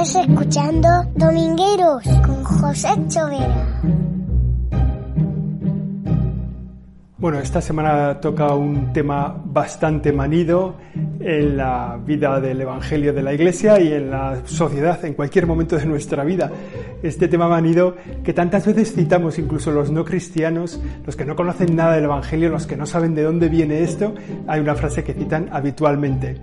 Estás escuchando Domingueros con José Chovera. Bueno, esta semana toca un tema bastante manido en la vida del Evangelio de la Iglesia y en la sociedad en cualquier momento de nuestra vida. Este tema manido que tantas veces citamos incluso los no cristianos, los que no conocen nada del Evangelio, los que no saben de dónde viene esto, hay una frase que citan habitualmente.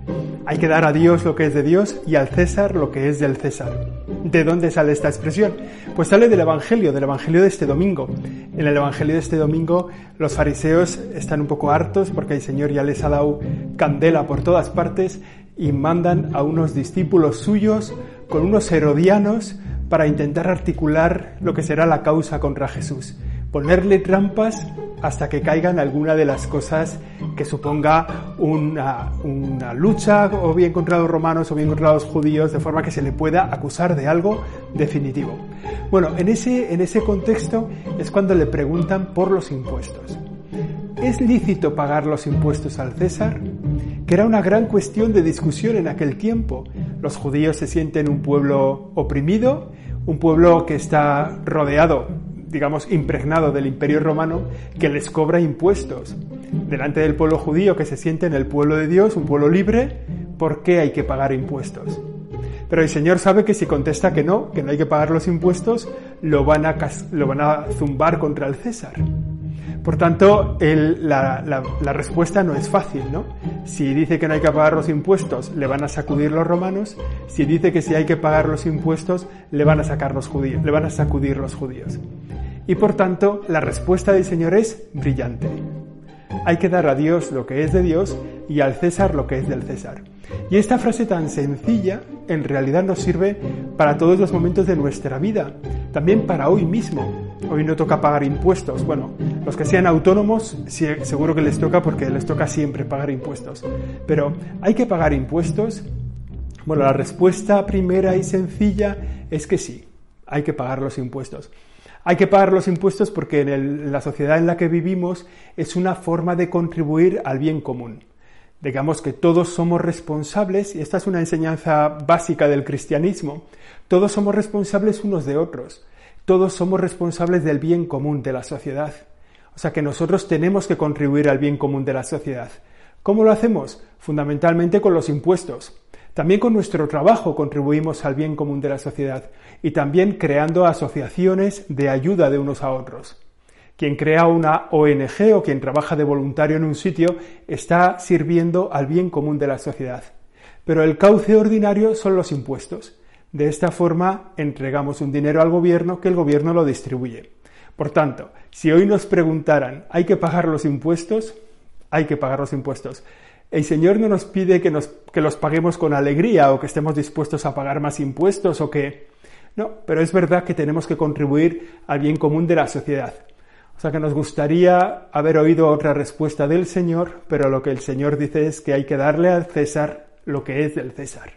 Hay que dar a Dios lo que es de Dios y al César lo que es del César. ¿De dónde sale esta expresión? Pues sale del Evangelio, del Evangelio de este domingo. En el Evangelio de este domingo los fariseos están un poco hartos porque el Señor ya les ha dado candela por todas partes y mandan a unos discípulos suyos con unos herodianos para intentar articular lo que será la causa contra Jesús ponerle trampas hasta que caigan alguna de las cosas que suponga una, lucha o bien contra los romanos o bien contra los judíos, de forma que se le pueda acusar de algo definitivo. Bueno, en ese, en ese contexto es cuando le preguntan por los impuestos. ¿Es lícito pagar los impuestos al César? Que era una gran cuestión de discusión en aquel tiempo. Los judíos se sienten un pueblo oprimido, un pueblo que está rodeado digamos, impregnado del imperio romano que les cobra impuestos. Delante del pueblo judío que se siente en el pueblo de Dios, un pueblo libre, ¿por qué hay que pagar impuestos? Pero el Señor sabe que si contesta que no, que no hay que pagar los impuestos, lo van a, lo van a zumbar contra el César. Por tanto, la, la, respuesta no es fácil, ¿no? Si dice que no hay que pagar los impuestos, le van a sacudir los romanos. Si dice que si hay que pagar los impuestos, le van a sacar los judíos, le van a sacudir los judíos. Y por tanto, la respuesta del Señor es brillante. Hay que dar a Dios lo que es de Dios y al César lo que es del César. Y esta frase tan sencilla en realidad nos sirve para todos los momentos de nuestra vida, también para hoy mismo. Hoy no toca pagar impuestos. Bueno, los que sean autónomos seguro que les toca porque les toca siempre pagar impuestos. Pero ¿hay que pagar impuestos? Bueno, la respuesta primera y sencilla es que sí, hay que pagar los impuestos. Hay que pagar los impuestos porque en, la sociedad en la que vivimos es una forma de contribuir al bien común. Digamos que todos somos responsables, y esta es una enseñanza básica del cristianismo, todos somos responsables unos de otros, todos somos responsables del bien común de la sociedad. O sea que nosotros tenemos que contribuir al bien común de la sociedad. ¿Cómo lo hacemos? Fundamentalmente con los impuestos. También con nuestro trabajo contribuimos al bien común de la sociedad y también creando asociaciones de ayuda de unos a otros. Quien crea una ONG o quien trabaja de voluntario en un sitio está sirviendo al bien común de la sociedad. Pero el cauce ordinario son los impuestos. De esta forma entregamos un dinero al gobierno que el gobierno lo distribuye. Por tanto, si hoy nos preguntaran, ¿hay que pagar los impuestos? Hay que pagar los impuestos. El Señor no nos pide que, nos, que los paguemos con alegría o que estemos dispuestos a pagar más impuestos o que... No, pero es verdad que tenemos que contribuir al bien común de la sociedad. O sea que nos gustaría haber oído otra respuesta del Señor, pero lo que el Señor dice es que hay que darle al César lo que es del César.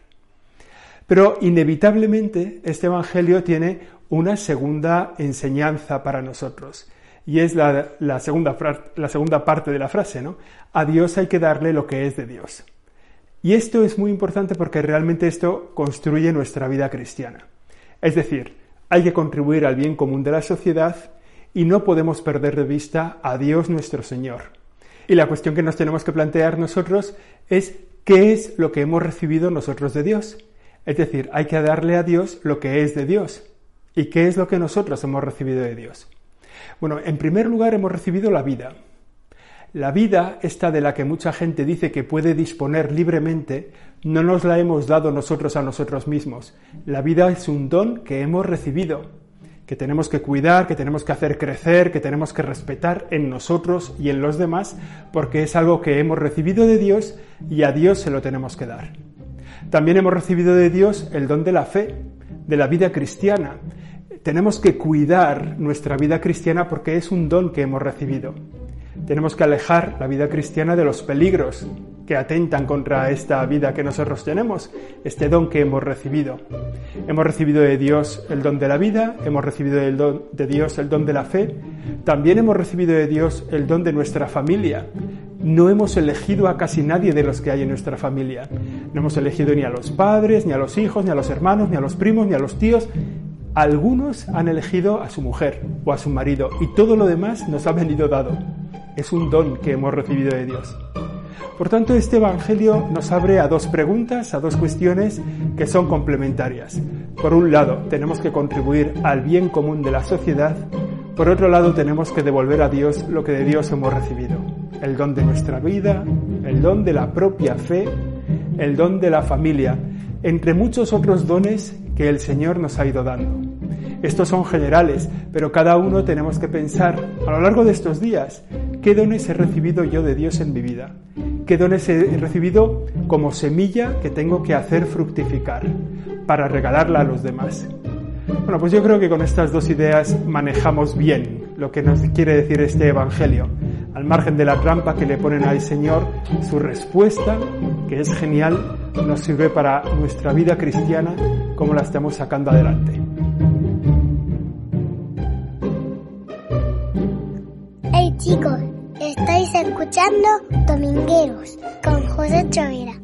Pero inevitablemente este Evangelio tiene una segunda enseñanza para nosotros. Y es la, segunda, la segunda parte de la frase, ¿no? A Dios hay que darle lo que es de Dios. Y esto es muy importante porque realmente esto construye nuestra vida cristiana. Es decir, hay que contribuir al bien común de la sociedad y no podemos perder de vista a Dios nuestro Señor. Y la cuestión que nos tenemos que plantear nosotros es qué es lo que hemos recibido nosotros de Dios. Es decir, hay que darle a Dios lo que es de Dios. ¿Y qué es lo que nosotros hemos recibido de Dios? Bueno, en primer lugar hemos recibido la vida. La vida, esta de la que mucha gente dice que puede disponer libremente, no nos la hemos dado nosotros a nosotros mismos. La vida es un don que hemos recibido, que tenemos que cuidar, que tenemos que hacer crecer, que tenemos que respetar en nosotros y en los demás, porque es algo que hemos recibido de Dios y a Dios se lo tenemos que dar. También hemos recibido de Dios el don de la fe, de la vida cristiana. Tenemos que cuidar nuestra vida cristiana porque es un don que hemos recibido. Tenemos que alejar la vida cristiana de los peligros que atentan contra esta vida que nosotros tenemos, este don que hemos recibido. Hemos recibido de Dios el don de la vida, hemos recibido de Dios el don de la fe, también hemos recibido de Dios el don de nuestra familia. No hemos elegido a casi nadie de los que hay en nuestra familia. No hemos elegido ni a los padres, ni a los hijos, ni a los hermanos, ni a los primos, ni a los tíos. Algunos han elegido a su mujer o a su marido y todo lo demás nos ha venido dado. Es un don que hemos recibido de Dios. Por tanto, este Evangelio nos abre a dos preguntas, a dos cuestiones que son complementarias. Por un lado, tenemos que contribuir al bien común de la sociedad. Por otro lado, tenemos que devolver a Dios lo que de Dios hemos recibido. El don de nuestra vida, el don de la propia fe, el don de la familia, entre muchos otros dones que el Señor nos ha ido dando. Estos son generales, pero cada uno tenemos que pensar a lo largo de estos días, ¿qué dones he recibido yo de Dios en mi vida? qué dones he recibido como semilla que tengo que hacer fructificar para regalarla a los demás. Bueno, pues yo creo que con estas dos ideas manejamos bien lo que nos quiere decir este Evangelio. Al margen de la trampa que le ponen al Señor, su respuesta, que es genial, nos sirve para nuestra vida cristiana, como la estamos sacando adelante. Estáis escuchando Domingueros con José Chavira.